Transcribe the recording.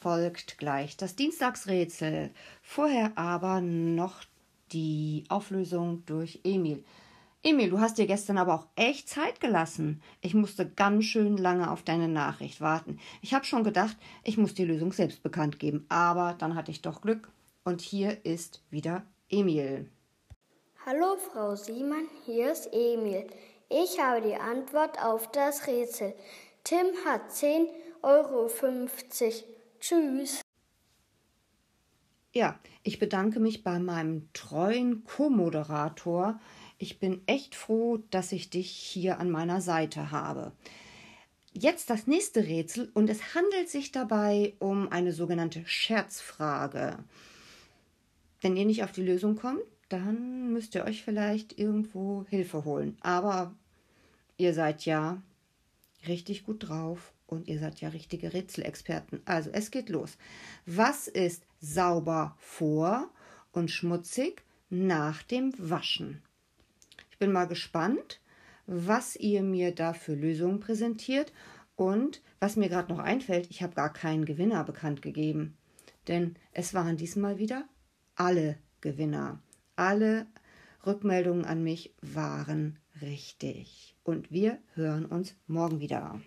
folgt gleich das Dienstagsrätsel. Vorher aber noch die Auflösung durch Emil. Emil, du hast dir gestern aber auch echt Zeit gelassen. Ich musste ganz schön lange auf deine Nachricht warten. Ich habe schon gedacht, ich muss die Lösung selbst bekannt geben, aber dann hatte ich doch Glück. Und hier ist wieder Emil. Hallo Frau Siemann, hier ist Emil. Ich habe die Antwort auf das Rätsel. Tim hat 10,50 Euro. Tschüss. Ja, ich bedanke mich bei meinem treuen Co-Moderator. Ich bin echt froh, dass ich dich hier an meiner Seite habe. Jetzt das nächste Rätsel und es handelt sich dabei um eine sogenannte Scherzfrage. Wenn ihr nicht auf die Lösung kommt, dann müsst ihr euch vielleicht irgendwo Hilfe holen. Aber ihr seid ja richtig gut drauf und ihr seid ja richtige Rätselexperten. Also es geht los. Was ist sauber vor und schmutzig nach dem Waschen? Ich bin mal gespannt, was ihr mir da für Lösungen präsentiert und was mir gerade noch einfällt, ich habe gar keinen Gewinner bekannt gegeben. Denn es waren diesmal wieder alle Gewinner. Alle Rückmeldungen an mich waren richtig. Und wir hören uns morgen wieder.